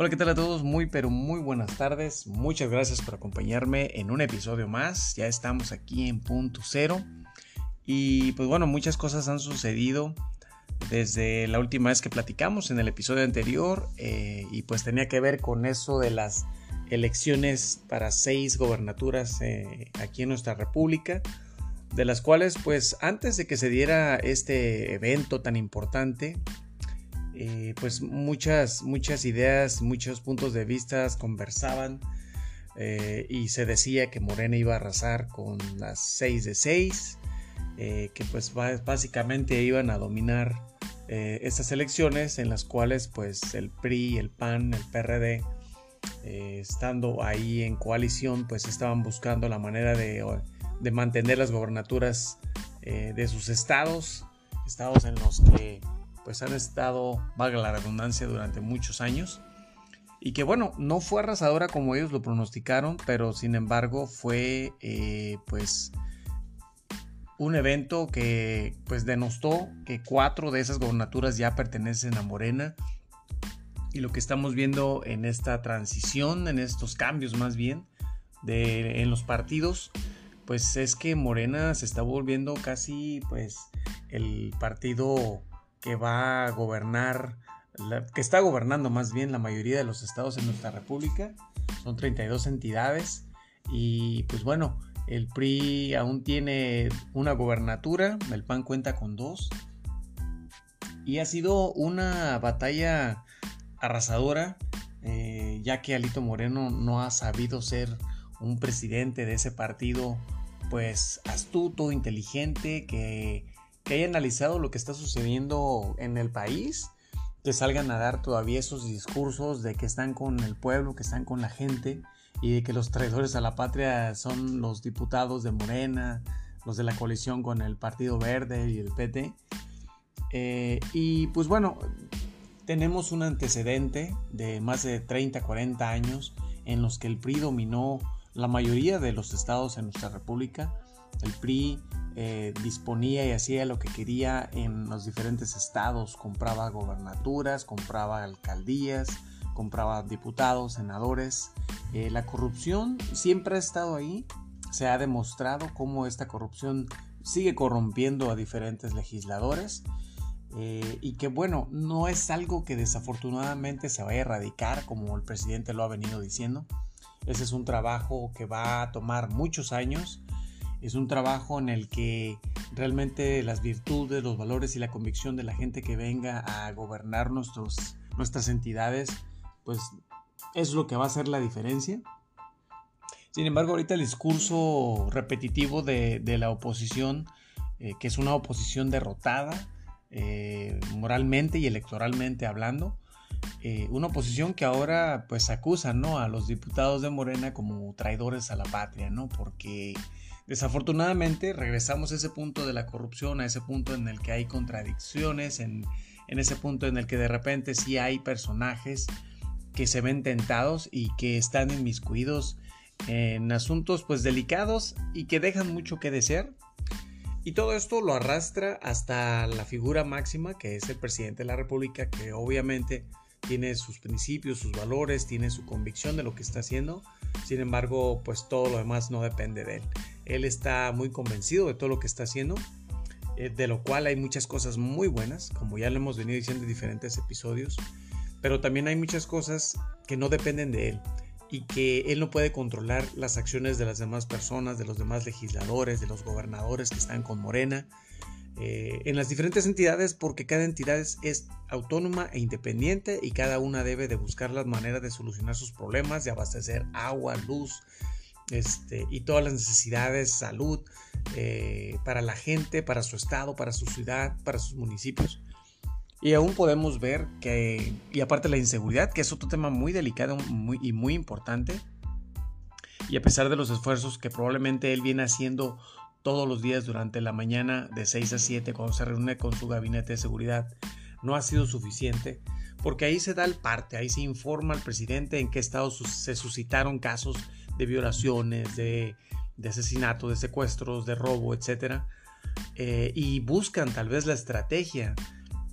Hola, ¿qué tal a todos? Muy, pero muy buenas tardes. Muchas gracias por acompañarme en un episodio más. Ya estamos aquí en punto cero. Y pues bueno, muchas cosas han sucedido desde la última vez que platicamos en el episodio anterior. Eh, y pues tenía que ver con eso de las elecciones para seis gobernaturas eh, aquí en nuestra república. De las cuales pues antes de que se diera este evento tan importante, eh, pues muchas, muchas ideas, muchos puntos de vista conversaban eh, y se decía que Morena iba a arrasar con las 6 de 6, eh, que pues básicamente iban a dominar estas elecciones en las cuales pues el PRI, el PAN, el PRD, estando ahí en coalición pues estaban buscando la manera de, de mantener las gobernaturas de sus estados, estados en los que pues han estado, valga la redundancia, durante muchos años. Y que bueno, no fue arrasadora como ellos lo pronosticaron, pero sin embargo fue eh, pues un evento que pues denostó que cuatro de esas gobernaturas ya pertenecen a Morena. Y lo que estamos viendo en esta transición, en estos cambios más bien, de, en los partidos, pues es que Morena se está volviendo casi pues el partido que va a gobernar, que está gobernando más bien la mayoría de los estados en nuestra república. Son 32 entidades y pues bueno, el PRI aún tiene una gobernatura, el PAN cuenta con dos. Y ha sido una batalla arrasadora, eh, ya que Alito Moreno no ha sabido ser un presidente de ese partido, pues astuto, inteligente, que que haya analizado lo que está sucediendo en el país, que salgan a dar todavía esos discursos de que están con el pueblo, que están con la gente y de que los traidores a la patria son los diputados de Morena, los de la coalición con el Partido Verde y el PT. Eh, y pues bueno, tenemos un antecedente de más de 30, 40 años en los que el PRI dominó la mayoría de los estados en nuestra república. El PRI eh, disponía y hacía lo que quería en los diferentes estados, compraba gobernaturas, compraba alcaldías, compraba diputados, senadores. Eh, la corrupción siempre ha estado ahí, se ha demostrado cómo esta corrupción sigue corrompiendo a diferentes legisladores. Eh, y que bueno, no es algo que desafortunadamente se vaya a erradicar como el presidente lo ha venido diciendo. Ese es un trabajo que va a tomar muchos años es un trabajo en el que realmente las virtudes, los valores y la convicción de la gente que venga a gobernar nuestros, nuestras entidades, pues es lo que va a hacer la diferencia. Sin embargo, ahorita el discurso repetitivo de, la oposición, eh, que es una oposición derrotada, eh, moralmente y electoralmente hablando, eh, una oposición que ahora pues acusa ¿no? a los diputados de Morena como traidores a la patria, ¿no? porque Desafortunadamente regresamos a ese punto de la corrupción, a ese punto en el que hay contradicciones, en, ese punto en el que de repente sí hay personajes que se ven tentados y que están inmiscuidos en asuntos pues delicados y que dejan mucho que desear. Y todo esto lo arrastra hasta la figura máxima que es el presidente de la República que obviamente tiene sus principios, sus valores, tiene su convicción de lo que está haciendo. Sin embargo, pues todo lo demás no depende de él. Él está muy convencido de todo lo que está haciendo, eh, de lo cual hay muchas cosas muy buenas, como ya lo hemos venido diciendo en diferentes episodios, pero también hay muchas cosas que no dependen de él y que él no puede controlar las acciones de las demás personas, de los demás legisladores, de los gobernadores que están con Morena, eh, en las diferentes entidades porque cada entidad es, es, autónoma e independiente y cada una debe de buscar las maneras de solucionar sus problemas, de abastecer agua, luz, este, y todas las necesidades, salud, eh, para la gente, para su estado, para su ciudad, para sus municipios. Y aún podemos ver que, y aparte la inseguridad, que es otro tema muy delicado y muy importante, y a pesar de los esfuerzos que probablemente él viene haciendo todos los días durante la mañana de 6 a 7 cuando se reúne con su gabinete de seguridad, no ha sido suficiente, porque ahí se da el parte, ahí se informa al presidente en qué estado se suscitaron casos de violaciones, de, asesinatos, de secuestros, de robo, etc. Eh, y buscan tal vez la estrategia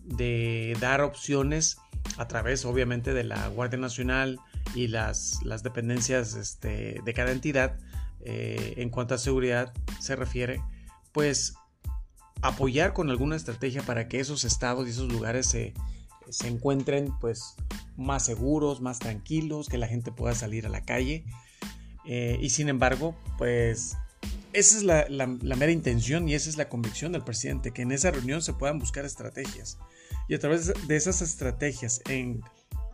de dar opciones a través obviamente de la Guardia Nacional y las, las dependencias este, de cada entidad, eh, en cuanto a seguridad se refiere, pues apoyar con alguna estrategia para que esos estados y esos lugares se, se encuentren pues más seguros, más tranquilos, que la gente pueda salir a la calle. Eh, y sin embargo, pues esa es la, mera intención y esa es la convicción del presidente, que en esa reunión se puedan buscar estrategias. Y a través de esas estrategias, en,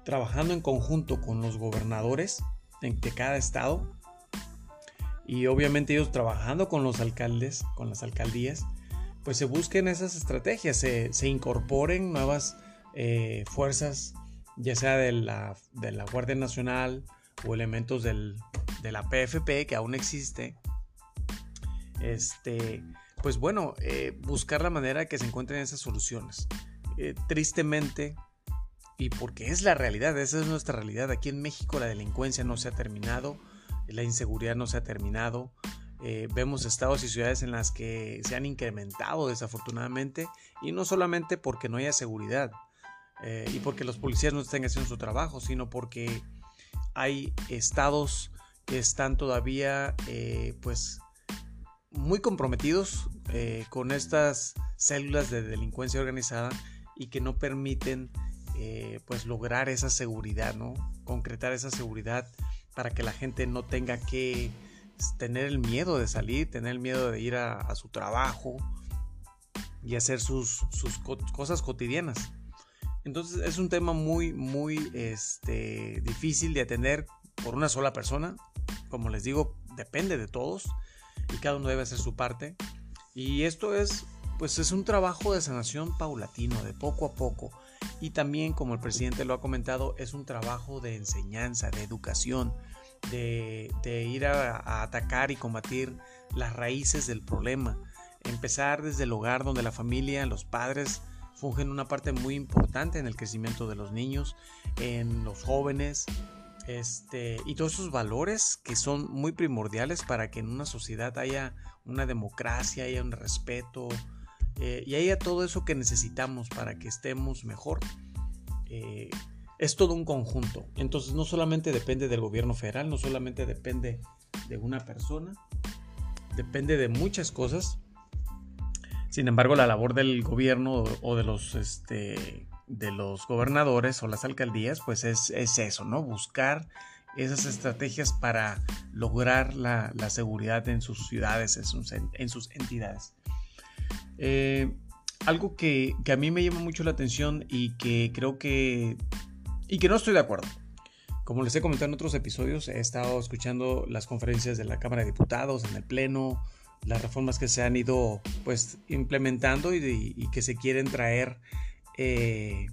trabajando en conjunto con los gobernadores de cada estado, y obviamente ellos trabajando con los alcaldes, con las alcaldías, pues se busquen esas estrategias, se, incorporen nuevas eh, fuerzas, ya sea de la, de la, Guardia Nacional o elementos del, de la PFP que aún existe. Este, pues bueno, eh, buscar la manera que se encuentren esas soluciones. Eh, tristemente, y porque es la realidad, esa es nuestra realidad, aquí en México la delincuencia no se ha terminado, la inseguridad no se ha terminado, eh, vemos estados y ciudades en las que se han incrementado desafortunadamente y no solamente porque no haya seguridad y porque los policías no estén haciendo su trabajo, sino porque hay estados están todavía eh, pues muy comprometidos con estas células de delincuencia organizada y que no permiten pues lograr esa seguridad, ¿no? Concretar esa seguridad para que la gente no tenga que tener el miedo de salir, tener el miedo de ir a, su trabajo y hacer sus, cosas cotidianas. Entonces es un tema muy, muy este, difícil de atender por una sola persona. Como les digo, depende de todos y cada uno debe hacer su parte. Y esto es, pues es un trabajo de sanación paulatino, de poco a poco. Y también, como el presidente lo ha comentado, es un trabajo de enseñanza, de educación de, ir a, atacar y combatir las raíces del problema. Empezar desde el hogar donde la familia, los padres fungen una parte muy importante en el crecimiento de los niños, en los jóvenes, este, y todos esos valores que son muy primordiales para que en una sociedad haya una democracia, haya un respeto eh, y haya todo eso que necesitamos para que estemos mejor. Eh, es todo un conjunto. Entonces no solamente depende del gobierno federal, no solamente depende de una persona, depende de muchas cosas. Sin embargo, la labor del gobierno o de los, este, de los gobernadores o las alcaldías, pues es, eso, ¿no? Buscar esas estrategias para lograr la, seguridad en sus ciudades, en sus, entidades. Eh, algo que, que, a mí me llama mucho la atención y que creo que y que no estoy de acuerdo. Como les he comentado en otros episodios, he estado escuchando las conferencias de la Cámara de Diputados, en el Pleno, las reformas que se han ido pues implementando y, que se quieren traer eh,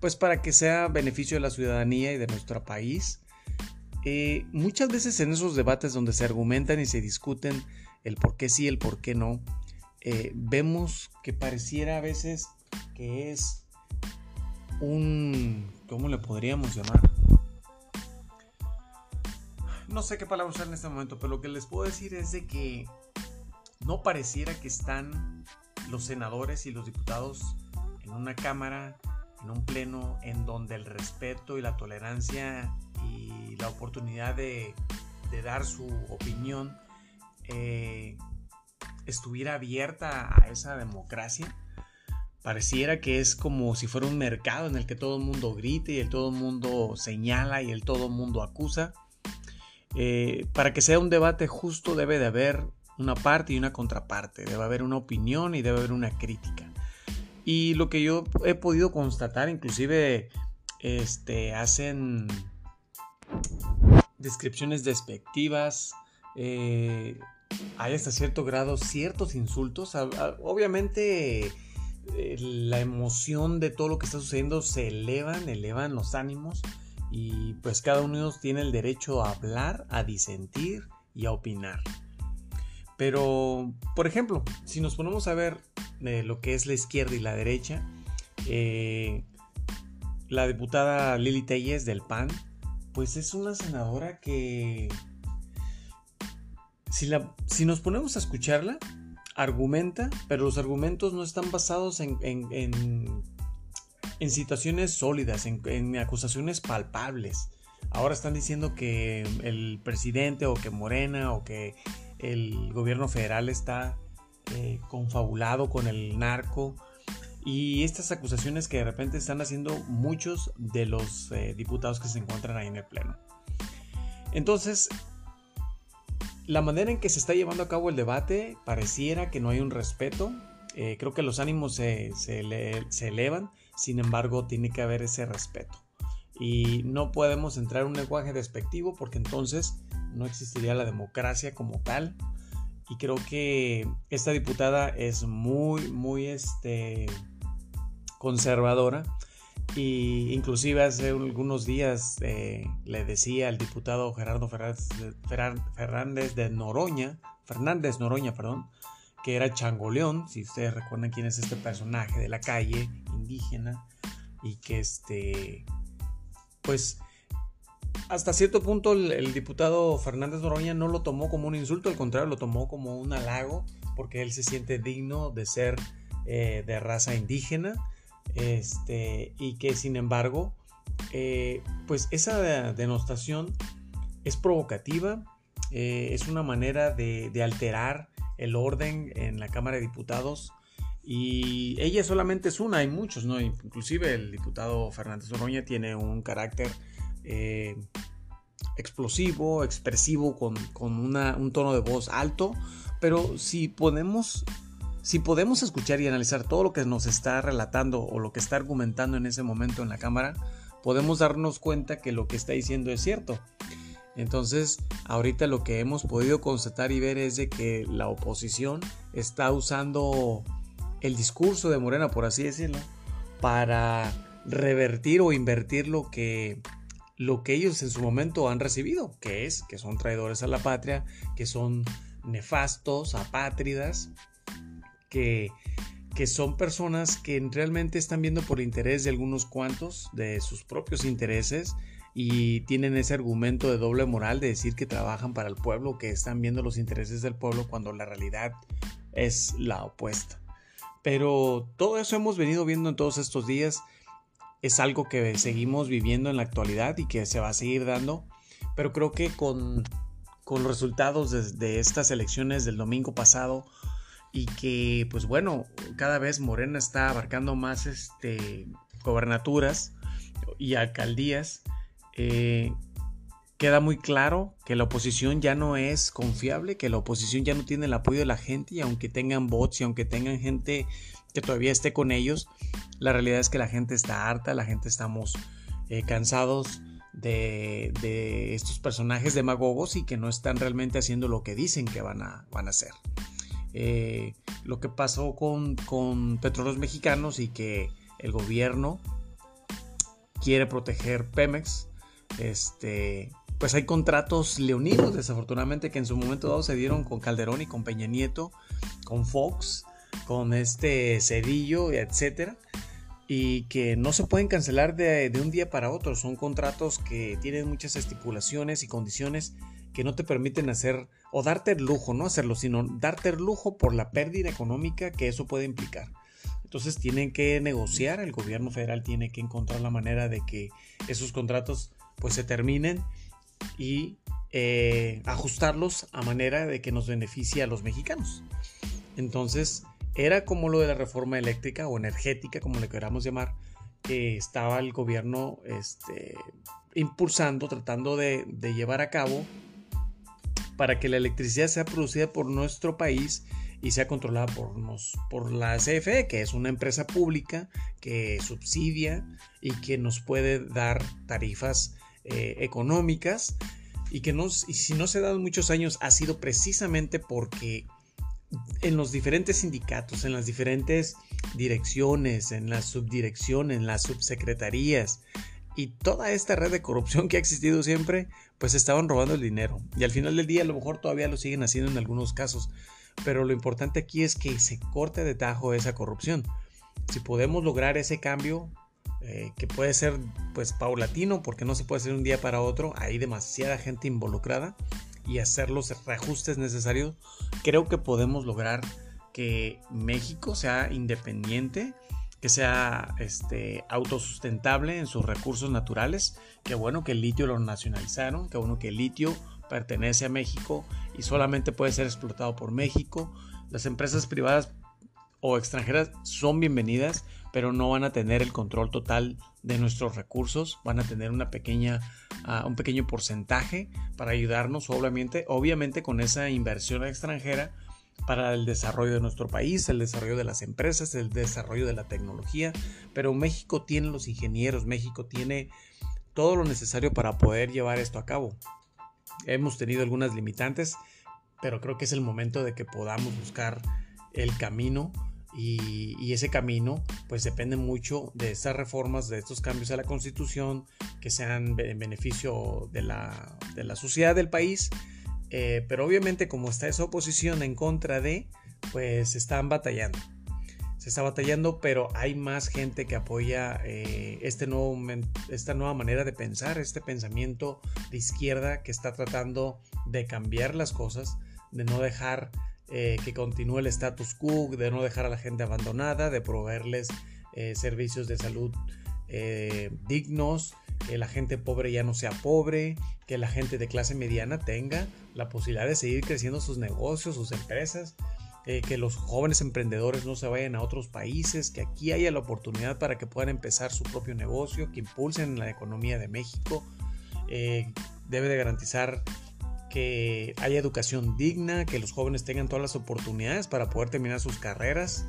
pues para que sea beneficio de la ciudadanía y de nuestro país. Eh, muchas veces en esos debates donde se argumentan y se discuten el por qué sí, el por qué no, eh, vemos que pareciera a veces que es un ¿Cómo le podríamos llamar? No sé qué palabra usar en este momento, pero lo que les puedo decir es de que no pareciera que están los senadores y los diputados en una cámara, en un pleno, en donde el respeto y la tolerancia y la oportunidad de, dar su opinión eh, estuviera abierta a esa democracia Pareciera que es como si fuera un mercado en el que todo el mundo grite y el todo el mundo señala y el todo el mundo acusa. Eh, para que sea un debate justo debe de haber una parte y una contraparte, debe haber una opinión y debe haber una crítica. Y lo que yo he podido constatar, inclusive este, hacen descripciones despectivas, eh, hay hasta cierto grado ciertos insultos. Obviamente eh, la emoción de todo lo que está sucediendo se elevan, elevan los ánimos y pues cada uno de ellos tiene el derecho a hablar, a disentir y a opinar. Pero, por ejemplo, si nos ponemos a ver eh, lo que es la izquierda y la derecha, eh, la diputada Lili Telles del PAN, pues es una senadora que, si, la, si nos ponemos a escucharla, argumenta, pero los argumentos no están basados en, en situaciones sólidas, en, acusaciones palpables. Ahora están diciendo que el presidente o que Morena o que el gobierno federal está eh, confabulado con el narco y estas acusaciones que de repente están haciendo muchos de los eh, diputados que se encuentran ahí en el Pleno. Entonces, la manera en que se está llevando a cabo el debate pareciera que no hay un respeto. Eh, creo que los ánimos se, se, elevan, sin embargo tiene que haber ese respeto. Y no podemos entrar en un lenguaje despectivo porque entonces no existiría la democracia como tal. Y creo que esta diputada es muy, muy este, conservadora y inclusive hace algunos días eh, le decía al diputado Gerardo Fernández de Noroña, Fernández Noroña, perdón, que era Changoleón, si ustedes recuerdan quién es este personaje de la calle indígena y que este, pues hasta cierto punto el, diputado Fernández Noroña no lo tomó como un insulto, al contrario, lo tomó como un halago porque él se siente digno de ser eh, de raza indígena este, y que sin embargo, eh, pues esa denostación es provocativa, eh, es una manera de, alterar el orden en la Cámara de Diputados y ella solamente es una, hay muchos, ¿no? Inclusive el diputado Fernández Oroña tiene un carácter eh, explosivo, expresivo, con, un tono de voz alto, pero si podemos si podemos escuchar y analizar todo lo que nos está relatando o lo que está argumentando en ese momento en la cámara, podemos darnos cuenta que lo que está diciendo es cierto. Entonces, ahorita lo que hemos podido constatar y ver es de que la oposición está usando el discurso de Morena, por así decirlo, para revertir o invertir lo que lo que ellos en su momento han recibido, que es que son traidores a la patria, que son nefastos, apátridas, que, son personas que realmente están viendo por interés de algunos cuantos, de sus propios intereses, y tienen ese argumento de doble moral de decir que trabajan para el pueblo, que están viendo los intereses del pueblo cuando la realidad es la opuesta. Pero todo eso hemos venido viendo en todos estos días, es algo que seguimos viviendo en la actualidad y que se va a seguir dando, pero creo que con, con los resultados de, estas elecciones del domingo pasado, y que pues bueno, cada vez Morena está abarcando más este, gobernaturas y alcaldías, eh, queda muy claro que la oposición ya no es confiable, que la oposición ya no tiene el apoyo de la gente y aunque tengan bots y aunque tengan gente que todavía esté con ellos, la realidad es que la gente está harta, la gente estamos eh, cansados de, de, estos personajes demagogos y que no están realmente haciendo lo que dicen que van a, van a hacer. Eh, lo que pasó con, con petróleos mexicanos y que el gobierno quiere proteger Pemex. Este, pues hay contratos leoninos, desafortunadamente, que en su momento dado se dieron con Calderón y con Peña Nieto, con Fox, con este Cedillo, etcétera, y que no se pueden cancelar de, de un día para otro. Son contratos que tienen muchas estipulaciones y condiciones que no te permiten hacer o darte el lujo, no hacerlo, sino darte el lujo por la pérdida económica que eso puede implicar. Entonces tienen que negociar, el gobierno federal tiene que encontrar la manera de que esos contratos pues se terminen y eh, ajustarlos a manera de que nos beneficie a los mexicanos. Entonces era como lo de la reforma eléctrica o energética, como le queramos llamar, que estaba el gobierno este, impulsando, tratando de, de llevar a cabo para que la electricidad sea producida por nuestro país y sea controlada por, nos, por la CFE, que es una empresa pública que subsidia y que nos puede dar tarifas eh, económicas y que nos, y si no se ha dado muchos años ha sido precisamente porque en los diferentes sindicatos, en las diferentes direcciones, en las subdirecciones, en las subsecretarías, y toda esta red de corrupción que ha existido siempre, pues estaban robando el dinero. Y al final del día a lo mejor todavía lo siguen haciendo en algunos casos. Pero lo importante aquí es que se corte de tajo esa corrupción. Si podemos lograr ese cambio, eh, que puede ser pues paulatino, porque no se puede hacer un día para otro, hay demasiada gente involucrada y hacer los reajustes necesarios, creo que podemos lograr que México sea independiente que sea este, autosustentable en sus recursos naturales. Qué bueno que el litio lo nacionalizaron, qué bueno que el litio pertenece a México y solamente puede ser explotado por México. Las empresas privadas o extranjeras son bienvenidas, pero no van a tener el control total de nuestros recursos, van a tener una pequeña, ah, un pequeño porcentaje para ayudarnos, obviamente, obviamente con esa inversión extranjera para el desarrollo de nuestro país, el desarrollo de las empresas, el desarrollo de la tecnología, pero México tiene los ingenieros, México tiene todo lo necesario para poder llevar esto a cabo. Hemos tenido algunas limitantes, pero creo que es el momento de que podamos buscar el camino y, ese camino pues depende mucho de estas reformas, de estos cambios a la constitución que sean en beneficio de la, de la sociedad del país eh, pero obviamente como está esa oposición en contra de, pues están batallando. Se está batallando, pero hay más gente que apoya eh, este nuevo, esta nueva manera de pensar, este pensamiento de izquierda que está tratando de cambiar las cosas, de no dejar eh, que continúe el status quo, de no dejar a la gente abandonada, de proveerles servicios de salud dignos, que la gente pobre ya no sea pobre, que la gente de clase mediana tenga la posibilidad de seguir creciendo sus negocios, sus empresas, eh, que los jóvenes emprendedores no se vayan a otros países, que aquí haya la oportunidad para que puedan empezar su propio negocio, que impulsen la economía de México. Eh, debe de garantizar que haya educación digna, que los jóvenes tengan todas las oportunidades para poder terminar sus carreras.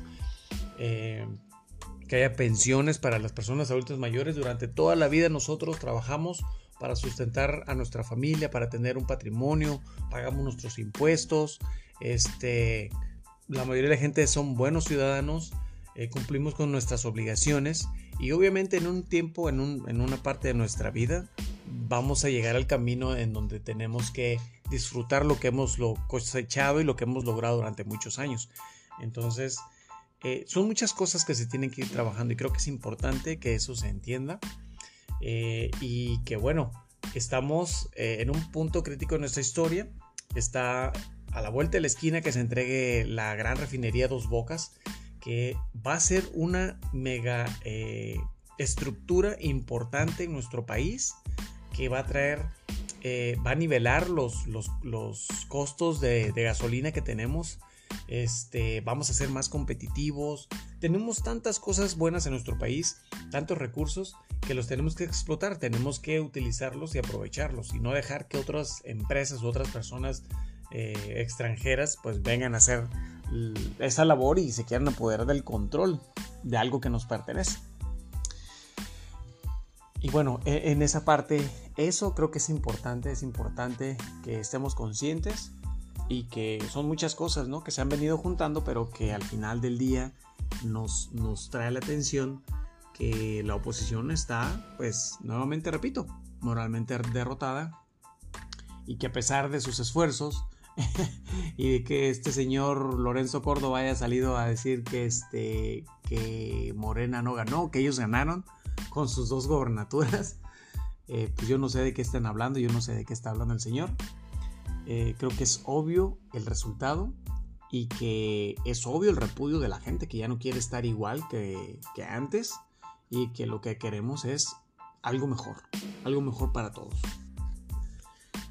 Eh, que haya pensiones para las personas adultas mayores. Durante toda la vida nosotros trabajamos para sustentar a nuestra familia, para tener un patrimonio, pagamos nuestros impuestos. Este, la mayoría de la gente son buenos ciudadanos, eh, cumplimos con nuestras obligaciones y obviamente en un tiempo, en, en una parte de nuestra vida, vamos a llegar al camino en donde tenemos que disfrutar lo que hemos lo cosechado y lo que hemos logrado durante muchos años. Entonces, eh, son muchas cosas que se tienen que ir trabajando y creo que es importante que eso se entienda eh, y que bueno, estamos en un punto crítico de nuestra historia. Está a la vuelta de la esquina que se entregue la gran refinería Dos Bocas, que va a ser una mega estructura importante en nuestro país, que va a traer, va a nivelar los, los, costos de, de gasolina que tenemos este, vamos a ser más competitivos. Tenemos tantas cosas buenas en nuestro país, tantos recursos que los tenemos que explotar, tenemos que utilizarlos y aprovecharlos y no dejar que otras empresas u otras personas eh, extranjeras pues vengan a hacer esa labor y se quieran apoderar del control de algo que nos pertenece. Y bueno, e, en esa parte, eso creo que es importante, es importante que estemos conscientes y que son muchas cosas ¿no? que se han venido juntando, pero que al final del día nos, nos trae la atención que la oposición está, pues nuevamente repito, moralmente derrotada y que a pesar de sus esfuerzos y de que este señor Lorenzo Córdoba haya salido a decir que, este, que Morena no ganó, que ellos ganaron con sus dos gobernaturas, eh, pues yo no sé de qué están hablando, yo no sé de qué está hablando el señor. Eh, creo que es obvio el resultado y que es obvio el repudio de la gente que ya no quiere estar igual que, que antes y que lo que queremos es algo mejor, algo mejor para todos.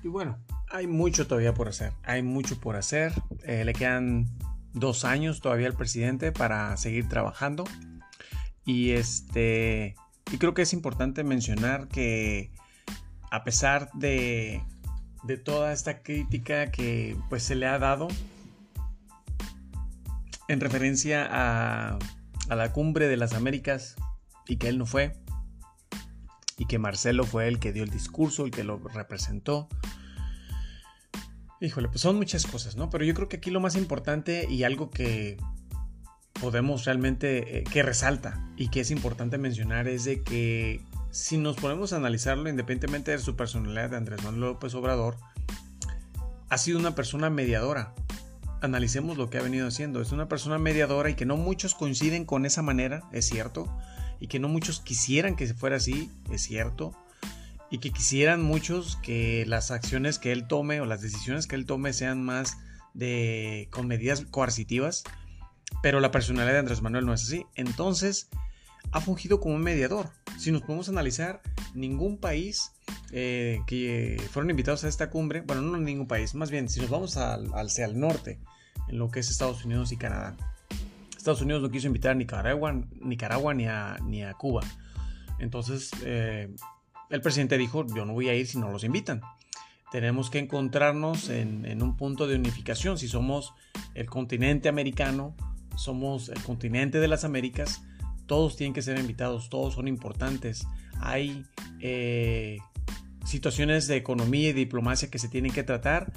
Y bueno, hay mucho todavía por hacer, hay mucho por hacer. Eh, le quedan dos años todavía al presidente para seguir trabajando. Y este, y creo que es importante mencionar que a pesar de de toda esta crítica que pues se le ha dado en referencia a, a la cumbre de las Américas y que él no fue y que Marcelo fue el que dio el discurso, el que lo representó. Híjole, pues son muchas cosas, ¿no? Pero yo creo que aquí lo más importante y algo que podemos realmente, eh, que resalta y que es importante mencionar es de que si nos ponemos a analizarlo independientemente de su personalidad de Andrés Manuel López Obrador, ha sido una persona mediadora. Analicemos lo que ha venido haciendo. Es una persona mediadora y que no muchos coinciden con esa manera, es cierto. Y que no muchos quisieran que se fuera así, es cierto. Y que quisieran muchos que las acciones que él tome o las decisiones que él tome sean más de con medidas coercitivas. Pero la personalidad de Andrés Manuel no es así. Entonces, ha fungido como un mediador. Si nos podemos analizar, ningún país eh, que fueron invitados a esta cumbre, bueno, no ningún país, más bien si nos vamos al, al, norte, en lo que es Estados Unidos y Canadá. Estados Unidos no quiso invitar a Nicaragua, Nicaragua ni, a, ni a Cuba. Entonces, eh, el presidente dijo, yo no voy a ir si no los invitan. Tenemos que encontrarnos en, un punto de unificación. Si somos el continente americano, somos el continente de las Américas, todos tienen que ser invitados, todos son importantes. Hay eh, situaciones de economía y diplomacia que se tienen que tratar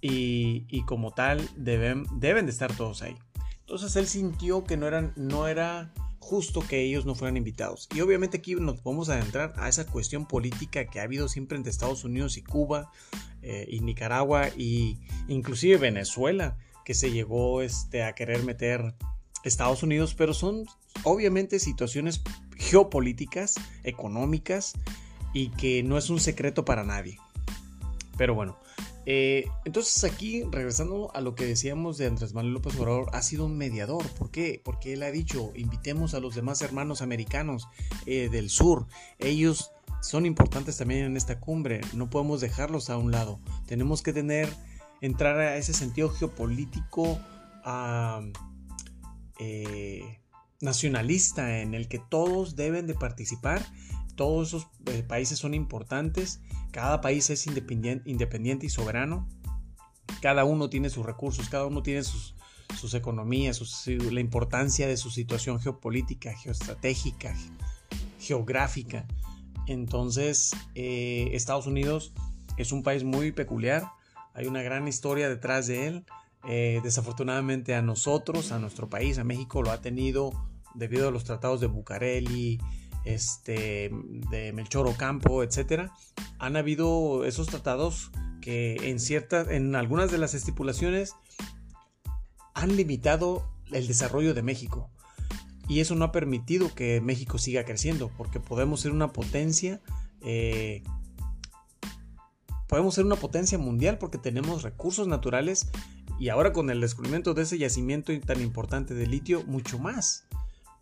y, como tal deben, deben de estar todos ahí. Entonces él sintió que no, eran, no era justo que ellos no fueran invitados. Y obviamente aquí nos podemos adentrar a esa cuestión política que ha habido siempre entre Estados Unidos y Cuba eh, y Nicaragua e inclusive Venezuela que se llegó este, a querer meter Estados Unidos, pero son obviamente situaciones geopolíticas, económicas y que no es un secreto para nadie. Pero bueno, eh, entonces aquí, regresando a lo que decíamos de Andrés Manuel López Obrador, ha sido un mediador. ¿Por qué? Porque él ha dicho, invitemos a los demás hermanos americanos eh, del sur. Ellos son importantes también en esta cumbre. No podemos dejarlos a un lado. Tenemos que tener, entrar a ese sentido geopolítico eh, nacionalista en el que todos deben de participar todos esos eh, países son importantes, cada país es independiente, independiente y soberano, cada uno tiene sus recursos, cada uno tiene sus, sus economías, la importancia de su situación geopolítica, geoestratégica, geográfica. Entonces, eh, Estados Unidos es un país muy peculiar, hay una gran historia detrás de él. Eh, desafortunadamente a nosotros, a nuestro país, a México, lo ha tenido debido a los tratados de Bucareli, este, de Melchor Ocampo, etcétera, han habido esos tratados que en en algunas de las estipulaciones han limitado el desarrollo de México. Y eso no ha permitido que México siga creciendo, porque podemos ser una potencia, eh, podemos ser una potencia mundial porque tenemos recursos naturales y ahora con el descubrimiento de ese yacimiento tan importante de litio, mucho más.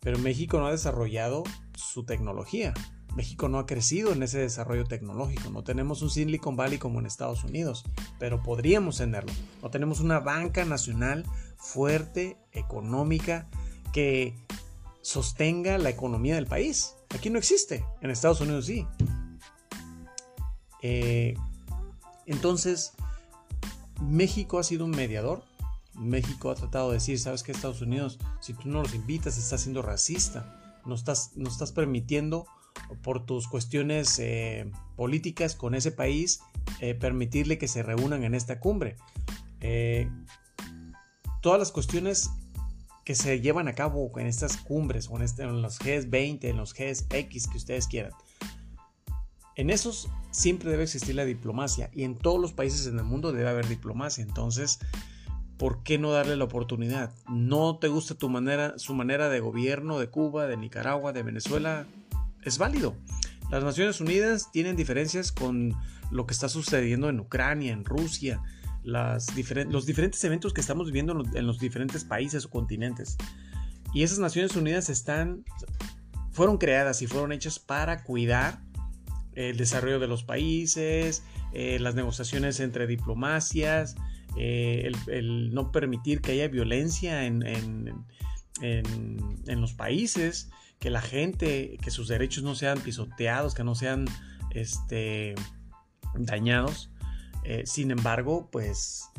Pero México no ha desarrollado su tecnología. México no ha crecido en ese desarrollo tecnológico. No tenemos un Silicon Valley como en Estados Unidos, pero podríamos tenerlo. No tenemos una banca nacional fuerte, económica, que sostenga la economía del país. Aquí no existe. En Estados Unidos sí. Eh, entonces, México ha sido un mediador México ha tratado de decir, sabes que Estados Unidos, si tú no los invitas, estás siendo racista, no estás, no estás permitiendo por tus cuestiones eh, políticas con ese país eh, permitirle que se reúnan en esta cumbre. Eh, todas las cuestiones que se llevan a cabo en estas cumbres o en, este, en los G20, en los GX que ustedes quieran. En esos siempre debe existir la diplomacia y en todos los países en el mundo debe haber diplomacia. Entonces, ¿por qué no darle la oportunidad? ¿No te gusta tu manera, su manera de gobierno de Cuba, de Nicaragua, de Venezuela? Es válido. Las Naciones Unidas tienen diferencias con lo que está sucediendo en Ucrania, en Rusia, los diferentes eventos que estamos viviendo en los, diferentes países o continentes. Y esas Naciones Unidas están, fueron creadas y fueron hechas para cuidar el desarrollo de los países, eh, las negociaciones entre diplomacias, eh, el, no permitir que haya violencia en, los países, que la gente, que sus derechos no sean pisoteados, que no sean este, dañados. Eh, sin embargo, pues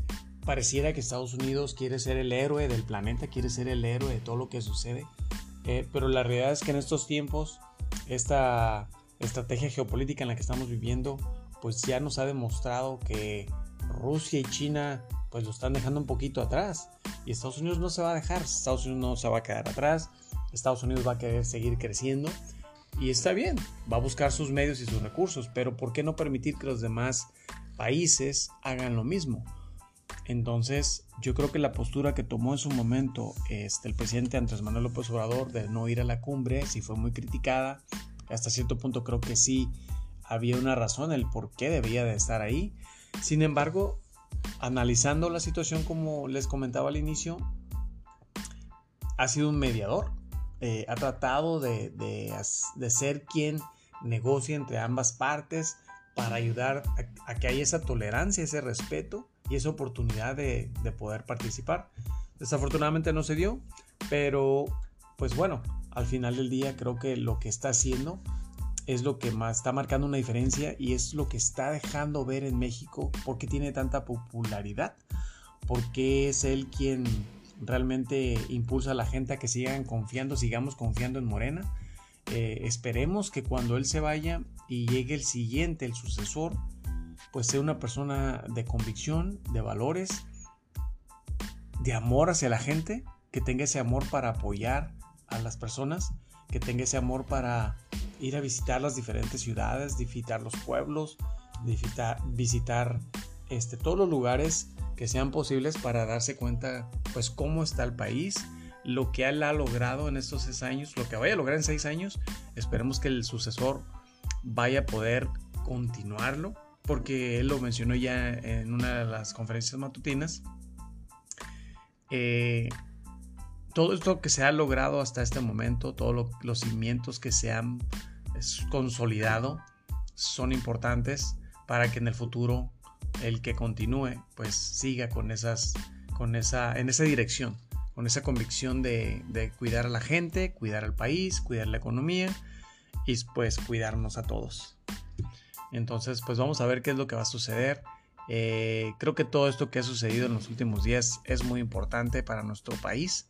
pareciera que Estados Unidos quiere ser el héroe del planeta, quiere ser el héroe de todo lo que sucede. Eh, pero la realidad es que en estos tiempos, esta estrategia geopolítica en la que estamos viviendo, pues ya nos ha demostrado que Rusia y China pues lo están dejando un poquito atrás. Y Estados Unidos no se va a dejar, Estados Unidos no se va a quedar atrás, Estados Unidos va a querer seguir creciendo. Y está bien, va a buscar sus medios y sus recursos, pero ¿por qué no permitir que los demás países hagan lo mismo? Entonces, yo creo que la postura que tomó en su momento este, el presidente Andrés Manuel López Obrador de no ir a la cumbre, sí fue muy criticada. Hasta cierto punto creo que sí había una razón el por qué debía de estar ahí. Sin embargo, analizando la situación como les comentaba al inicio, ha sido un mediador. eh, ha tratado de, ser quien negocie entre ambas partes para ayudar a, que haya esa tolerancia, ese respeto y esa oportunidad de, de poder participar. Desafortunadamente no se dio, pero pues bueno, al final del día creo que lo que está haciendo es lo que más está marcando una diferencia y es lo que está dejando ver en México porque tiene tanta popularidad, porque es él quien realmente impulsa a la gente a que sigan confiando, sigamos confiando en Morena. Eh, esperemos que cuando él se vaya y llegue el siguiente, el sucesor, pues sea una persona de convicción, de valores, de amor hacia la gente, que tenga ese amor para apoyar a las personas, que tenga ese amor para ir a visitar las diferentes ciudades, visitar los pueblos, visitar, visitar este, todos los lugares que sean posibles para darse cuenta pues cómo está el país, lo que él ha logrado en estos seis años, lo que vaya a lograr en seis años, esperemos que el sucesor vaya a poder continuarlo, porque él lo mencionó ya en una de las conferencias matutinas. Eh, todo esto que se ha logrado hasta este momento, todos los cimientos que se han consolidado, son importantes para que en el futuro el que continúe pues siga con esas con esa en esa dirección con esa convicción de, cuidar a la gente cuidar al país cuidar la economía y pues cuidarnos a todos. Entonces pues vamos a ver qué es lo que va a suceder. Eh, creo que todo esto que ha sucedido en los últimos días es muy importante para nuestro país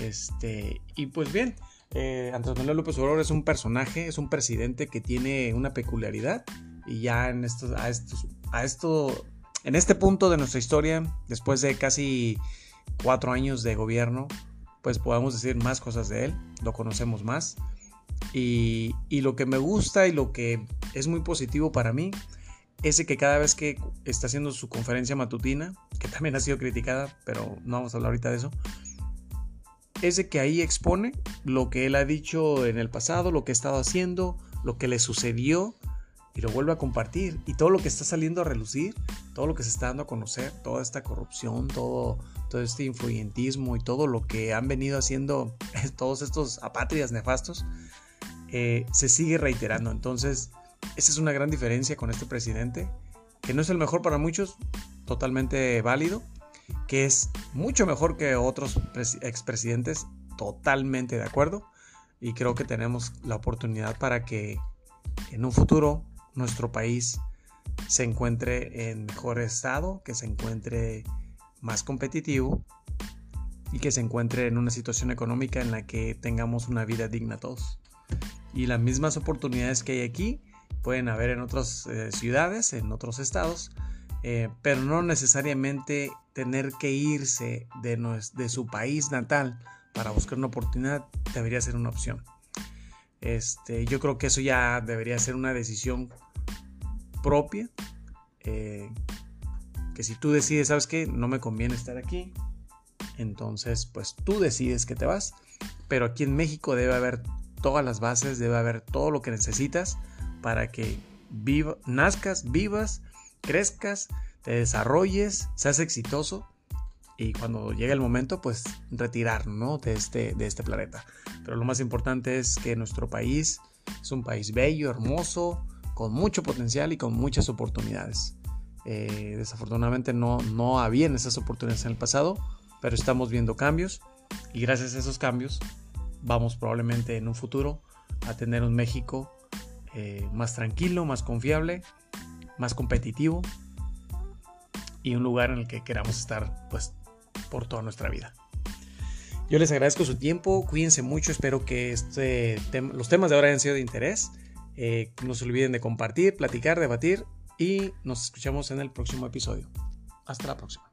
este, y pues bien, eh, Andrés Manuel López Obrador es un personaje, es un presidente que tiene una peculiaridad y ya en estos, a estos, a esto, en este punto de nuestra historia, después de casi cuatro años de gobierno, pues podemos decir más cosas de él, lo conocemos más. Y, y, lo que me gusta y lo que es muy positivo para mí es que cada vez que está haciendo su conferencia matutina, que también ha sido criticada, pero no vamos a hablar ahorita de eso, es de que ahí expone lo que él ha dicho en el pasado, lo que ha estado haciendo, lo que le sucedió y lo vuelve a compartir. Y todo lo que está saliendo a relucir, todo lo que se está dando a conocer, toda esta corrupción, todo, todo este influyentismo y todo lo que han venido haciendo todos estos apátridas nefastos, eh, se sigue reiterando. Entonces, esa es una gran diferencia con este presidente, que no es el mejor para muchos, totalmente válido, que es mucho mejor que otros expresidentes, totalmente de acuerdo. Y creo que tenemos la oportunidad para que en un futuro nuestro país se encuentre en mejor estado, que se encuentre más competitivo y que se encuentre en una situación económica en la que tengamos una vida digna todos. Y las mismas oportunidades que hay aquí pueden haber en otras eh, ciudades, en otros estados, eh, pero no necesariamente tener que irse de, de su país natal para buscar una oportunidad debería ser una opción. Este, yo creo que eso ya debería ser una decisión propia. Eh, que si tú decides, sabes que no me conviene estar aquí, entonces pues tú decides que te vas. Pero aquí en México debe haber todas las bases, debe haber todo lo que necesitas para que viva, nazcas, vivas crezcas, te desarrolles, seas exitoso y cuando llegue el momento, pues retirar de, este, de este planeta. Pero lo más importante es que nuestro país es un país bello, hermoso, con mucho potencial y con muchas oportunidades. Eh, desafortunadamente no, no habían esas oportunidades en el pasado, pero estamos viendo cambios y gracias a esos cambios vamos probablemente en un futuro a tener un México eh, más tranquilo, más confiable más competitivo y un lugar en el que queramos estar pues por toda nuestra vida. Yo les agradezco su tiempo, cuídense mucho, espero que este los temas de ahora hayan sido de interés. Eh, no se olviden de compartir, platicar, debatir y nos escuchamos en el próximo episodio. Hasta la próxima.